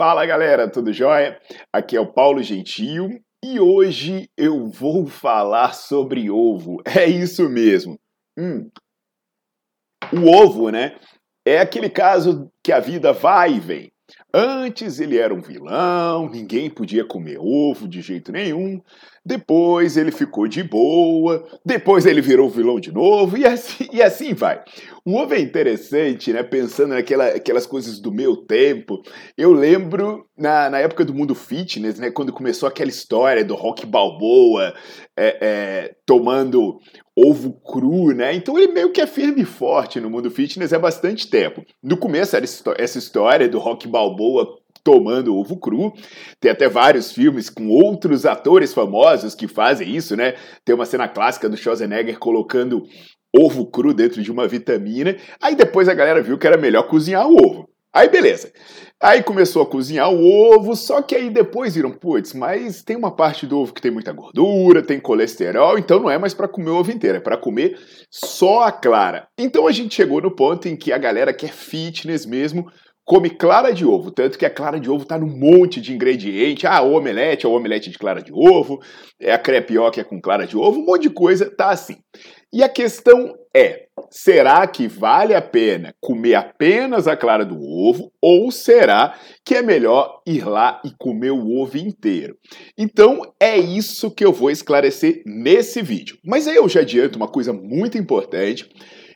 Fala galera, tudo jóia? Aqui é o Paulo Gentil e hoje eu vou falar sobre ovo. É isso mesmo. Hum. O ovo, né? É aquele caso que a vida vai e vem. Antes ele era um vilão, ninguém podia comer ovo de jeito nenhum. Depois ele ficou de boa, depois ele virou vilão de novo, e assim, e assim vai. O ovo é interessante, né? Pensando naquelas coisas do meu tempo. Eu lembro na, na época do mundo fitness, né? Quando começou aquela história do rock balboa é, é, tomando ovo cru, né? Então ele meio que é firme e forte no mundo fitness há bastante tempo. No começo era essa história do rock balboa tomando ovo cru. Tem até vários filmes com outros atores famosos que fazem isso, né? Tem uma cena clássica do Schwarzenegger colocando ovo cru dentro de uma vitamina. Aí depois a galera viu que era melhor cozinhar o ovo. Aí beleza. Aí começou a cozinhar o ovo, só que aí depois viram, putz, mas tem uma parte do ovo que tem muita gordura, tem colesterol, então não é mais para comer o ovo inteiro, é para comer só a clara. Então a gente chegou no ponto em que a galera quer fitness mesmo, come clara de ovo, tanto que a clara de ovo tá num monte de ingrediente. Ah, o omelete é o omelete de clara de ovo, é a crepioca é com clara de ovo, um monte de coisa tá assim. E a questão é: será que vale a pena comer apenas a clara do ovo ou será que é melhor ir lá e comer o ovo inteiro? Então é isso que eu vou esclarecer nesse vídeo. Mas aí eu já adianto uma coisa muito importante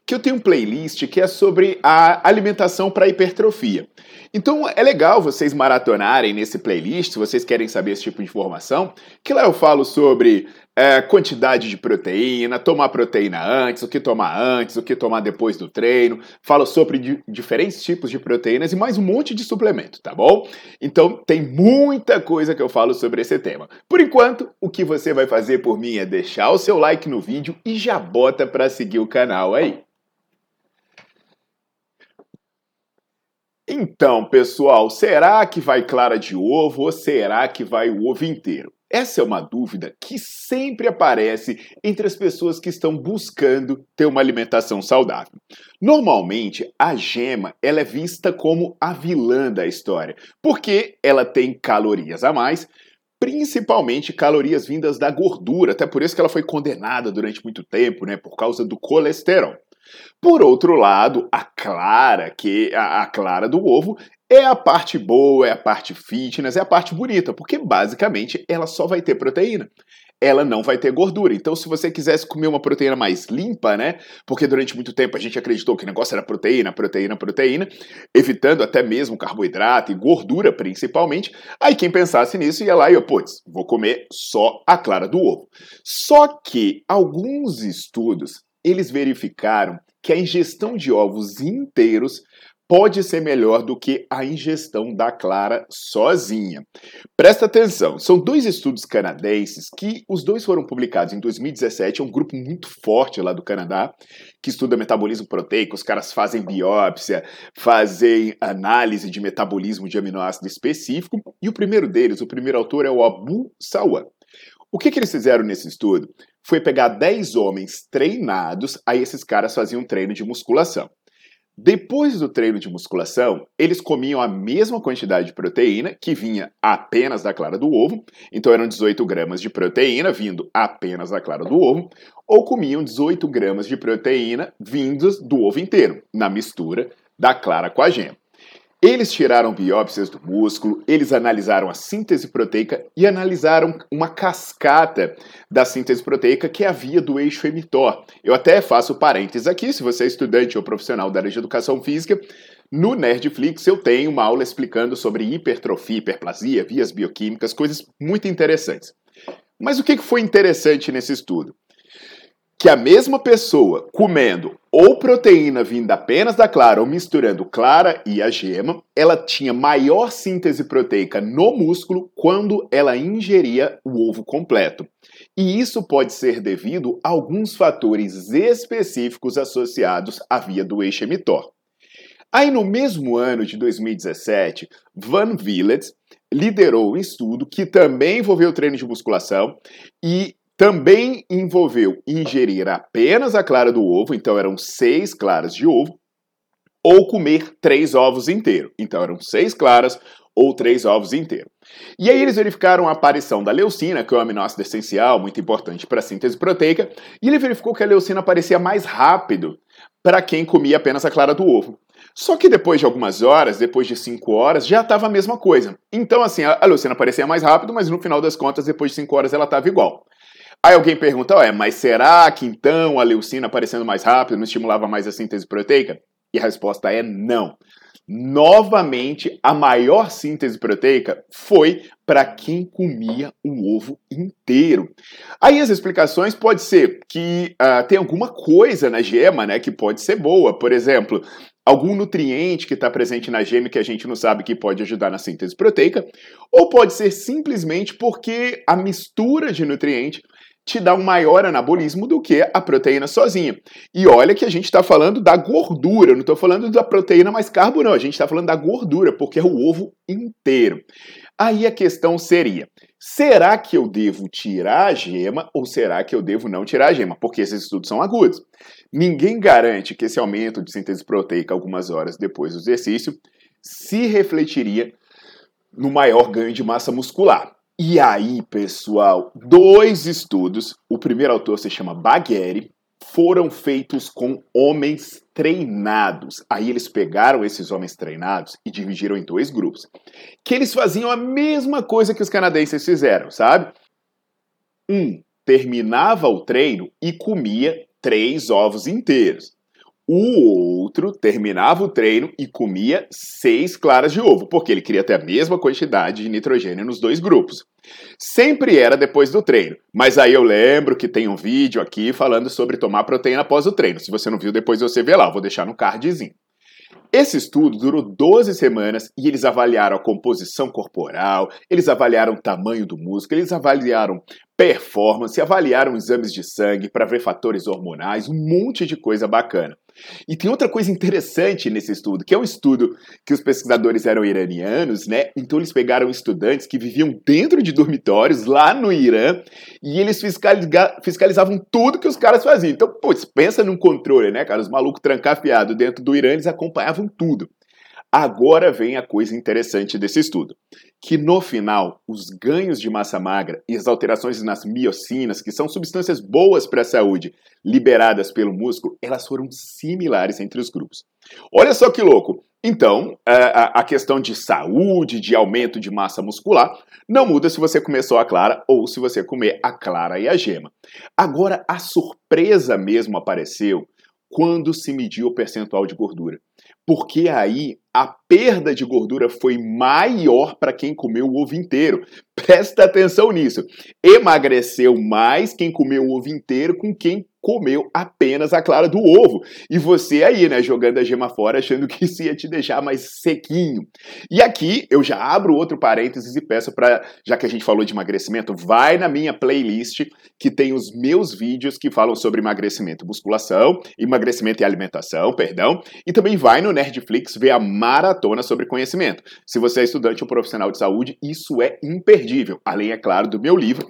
que eu tenho um playlist que é sobre a alimentação para hipertrofia. Então é legal vocês maratonarem nesse playlist, se vocês querem saber esse tipo de informação, que lá eu falo sobre é, quantidade de proteína, tomar proteína antes, o que tomar antes, o que tomar depois do treino, falo sobre di diferentes tipos de proteínas e mais um monte de suplemento, tá bom? Então tem muita coisa que eu falo sobre esse tema. Por enquanto, o que você vai fazer por mim é deixar o seu like no vídeo e já bota para seguir o canal aí. Então, pessoal, será que vai clara de ovo ou será que vai o ovo inteiro? Essa é uma dúvida que sempre aparece entre as pessoas que estão buscando ter uma alimentação saudável. Normalmente, a gema ela é vista como a vilã da história, porque ela tem calorias a mais, principalmente calorias vindas da gordura, até por isso que ela foi condenada durante muito tempo, né, por causa do colesterol. Por outro lado, a clara, que a, a clara do ovo, é a parte boa, é a parte fitness, é a parte bonita, porque basicamente ela só vai ter proteína. Ela não vai ter gordura. Então, se você quisesse comer uma proteína mais limpa, né? Porque durante muito tempo a gente acreditou que o negócio era proteína, proteína, proteína, evitando até mesmo carboidrato e gordura principalmente. Aí quem pensasse nisso ia lá e putz, vou comer só a clara do ovo. Só que alguns estudos eles verificaram que a ingestão de ovos inteiros pode ser melhor do que a ingestão da clara sozinha. Presta atenção, são dois estudos canadenses que os dois foram publicados em 2017, é um grupo muito forte lá do Canadá que estuda metabolismo proteico, os caras fazem biópsia, fazem análise de metabolismo de aminoácido específico, e o primeiro deles, o primeiro autor é o Abu Sawan. O que, que eles fizeram nesse estudo? Foi pegar 10 homens treinados, aí esses caras faziam treino de musculação. Depois do treino de musculação, eles comiam a mesma quantidade de proteína, que vinha apenas da clara do ovo, então eram 18 gramas de proteína vindo apenas da clara do ovo, ou comiam 18 gramas de proteína vindos do ovo inteiro, na mistura da clara com a gema. Eles tiraram biópsias do músculo, eles analisaram a síntese proteica e analisaram uma cascata da síntese proteica que é a via do eixo emitor. Eu até faço parênteses aqui, se você é estudante ou profissional da área de educação física, no Nerdflix eu tenho uma aula explicando sobre hipertrofia, hiperplasia, vias bioquímicas, coisas muito interessantes. Mas o que foi interessante nesse estudo? que a mesma pessoa comendo ou proteína vinda apenas da clara ou misturando clara e a gema, ela tinha maior síntese proteica no músculo quando ela ingeria o ovo completo. E isso pode ser devido a alguns fatores específicos associados à via do eixo emitor. Aí no mesmo ano de 2017, Van Vliet liderou um estudo que também envolveu treino de musculação e também envolveu ingerir apenas a clara do ovo, então eram seis claras de ovo, ou comer três ovos inteiros. Então eram seis claras ou três ovos inteiros. E aí eles verificaram a aparição da leucina, que é um aminoácido essencial, muito importante para a síntese proteica, e ele verificou que a leucina aparecia mais rápido para quem comia apenas a clara do ovo. Só que depois de algumas horas, depois de cinco horas, já estava a mesma coisa. Então, assim, a leucina aparecia mais rápido, mas no final das contas, depois de cinco horas, ela estava igual. Aí alguém pergunta, ué, mas será que então a leucina aparecendo mais rápido não estimulava mais a síntese proteica? E a resposta é não. Novamente, a maior síntese proteica foi para quem comia o ovo inteiro. Aí as explicações pode ser que uh, tem alguma coisa na gema, né, que pode ser boa. Por exemplo, algum nutriente que está presente na gema que a gente não sabe que pode ajudar na síntese proteica, ou pode ser simplesmente porque a mistura de nutriente te dá um maior anabolismo do que a proteína sozinha. E olha que a gente está falando da gordura, não estou falando da proteína mais carbo, não. A gente está falando da gordura, porque é o ovo inteiro. Aí a questão seria: será que eu devo tirar a gema ou será que eu devo não tirar a gema? Porque esses estudos são agudos. Ninguém garante que esse aumento de síntese proteica algumas horas depois do exercício se refletiria no maior ganho de massa muscular. E aí, pessoal, dois estudos, o primeiro autor se chama Bagheri, foram feitos com homens treinados. Aí eles pegaram esses homens treinados e dividiram em dois grupos, que eles faziam a mesma coisa que os canadenses fizeram, sabe? Um terminava o treino e comia três ovos inteiros. O outro terminava o treino e comia seis claras de ovo, porque ele queria ter a mesma quantidade de nitrogênio nos dois grupos. Sempre era depois do treino, mas aí eu lembro que tem um vídeo aqui falando sobre tomar proteína após o treino. Se você não viu, depois você vê lá, eu vou deixar no cardzinho. Esse estudo durou 12 semanas e eles avaliaram a composição corporal, eles avaliaram o tamanho do músculo, eles avaliaram performance, avaliaram exames de sangue para ver fatores hormonais, um monte de coisa bacana. E tem outra coisa interessante nesse estudo, que é um estudo que os pesquisadores eram iranianos, né? Então eles pegaram estudantes que viviam dentro de dormitórios lá no Irã e eles fiscalizavam tudo que os caras faziam. Então, putz, pensa num controle, né, cara? Os malucos trancafiados dentro do Irã, eles acompanhavam tudo. Agora vem a coisa interessante desse estudo, que no final, os ganhos de massa magra e as alterações nas miocinas, que são substâncias boas para a saúde, liberadas pelo músculo, elas foram similares entre os grupos. Olha só que louco! Então, a, questão de saúde, de aumento de massa muscular, não muda se você comer só a clara ou se você comer a clara e a gema. Agora, a surpresa mesmo apareceu quando se mediu o percentual de gordura porque aí a perda de gordura foi maior para quem comeu o ovo inteiro. Presta atenção nisso. Emagreceu mais quem comeu o ovo inteiro com quem comeu apenas a clara do ovo. E você aí, né, jogando a gema fora, achando que isso ia te deixar mais sequinho. E aqui eu já abro outro parênteses e peço para, já que a gente falou de emagrecimento, vai na minha playlist que tem os meus vídeos que falam sobre emagrecimento, musculação, emagrecimento e alimentação, perdão, e também vai no Nerdflix ver a maratona sobre conhecimento. Se você é estudante ou profissional de saúde, isso é imperdível. Além, é claro, do meu livro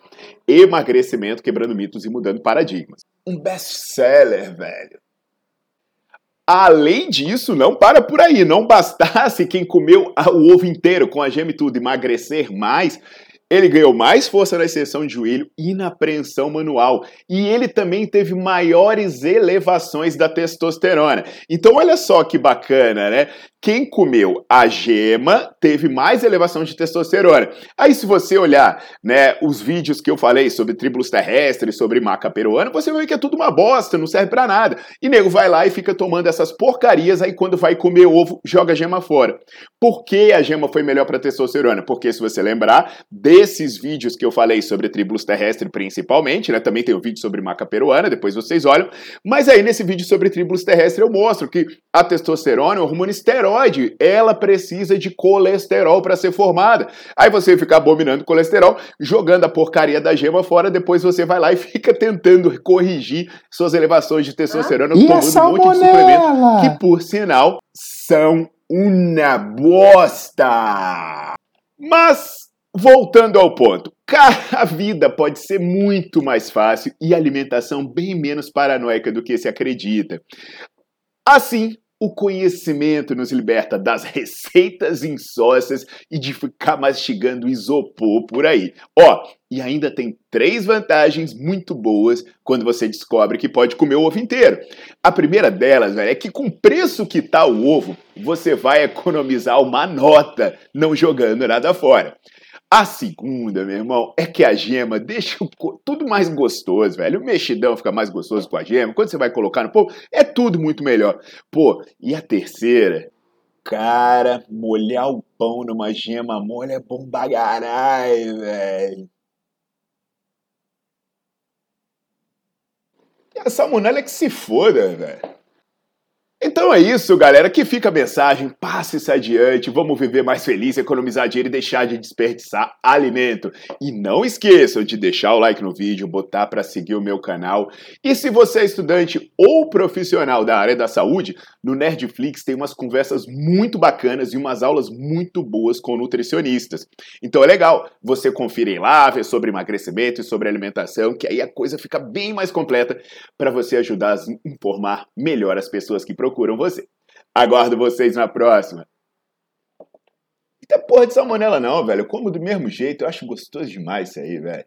Emagrecimento, Quebrando Mitos e Mudando Paradigmas. Um best-seller, velho. Além disso, não para por aí. Não bastasse quem comeu o ovo inteiro com a gema e tudo emagrecer mais, ele ganhou mais força na extensão de joelho e na apreensão manual. E ele também teve maiores elevações da testosterona. Então, olha só que bacana, né? Quem comeu a gema teve mais elevação de testosterona. Aí, se você olhar né, os vídeos que eu falei sobre tribulus terrestres, sobre maca peruana, você vai ver que é tudo uma bosta, não serve para nada. E nego vai lá e fica tomando essas porcarias, aí quando vai comer ovo, joga a gema fora. Por que a gema foi melhor para testosterona? Porque, se você lembrar, desses vídeos que eu falei sobre tribulus terrestre principalmente, né, também tem um vídeo sobre maca peruana, depois vocês olham, mas aí nesse vídeo sobre tribulus terrestre eu mostro que a testosterona é um hormônio esteróide tireoide, ela precisa de colesterol para ser formada. Aí você fica abominando colesterol, jogando a porcaria da gema fora, depois você vai lá e fica tentando corrigir suas elevações de testosterona, ah, tomando um monte de suplemento, que por sinal são uma bosta. Mas Voltando ao ponto, a vida pode ser muito mais fácil e a alimentação bem menos paranoica do que se acredita. Assim, o conhecimento nos liberta das receitas insócias e de ficar mastigando isopor por aí. Ó, e ainda tem três vantagens muito boas quando você descobre que pode comer o ovo inteiro. A primeira delas, velho, é que com o preço que tá o ovo, você vai economizar uma nota não jogando nada fora. A segunda, meu irmão, é que a gema deixa tudo mais gostoso, velho. O mexidão fica mais gostoso com a gema. Quando você vai colocar no pão, é tudo muito melhor. Pô, e a terceira? Cara, molhar o pão numa gema mole é bom bagarai, velho. E a salmonela é que se foda, velho. Então é isso, galera. Que fica a mensagem. Passe isso adiante. Vamos viver mais feliz, economizar dinheiro e deixar de desperdiçar alimento. E não esqueçam de deixar o like no vídeo, botar para seguir o meu canal. E se você é estudante ou profissional da área da saúde, no Nerdflix tem umas conversas muito bacanas e umas aulas muito boas com nutricionistas. Então é legal você conferir lá, ver sobre emagrecimento e sobre alimentação, que aí a coisa fica bem mais completa para você ajudar a informar melhor as pessoas que procuram você. Aguardo vocês na próxima. Eita porra de salmonela não, velho. Eu como do mesmo jeito. Eu acho gostoso demais isso aí, velho.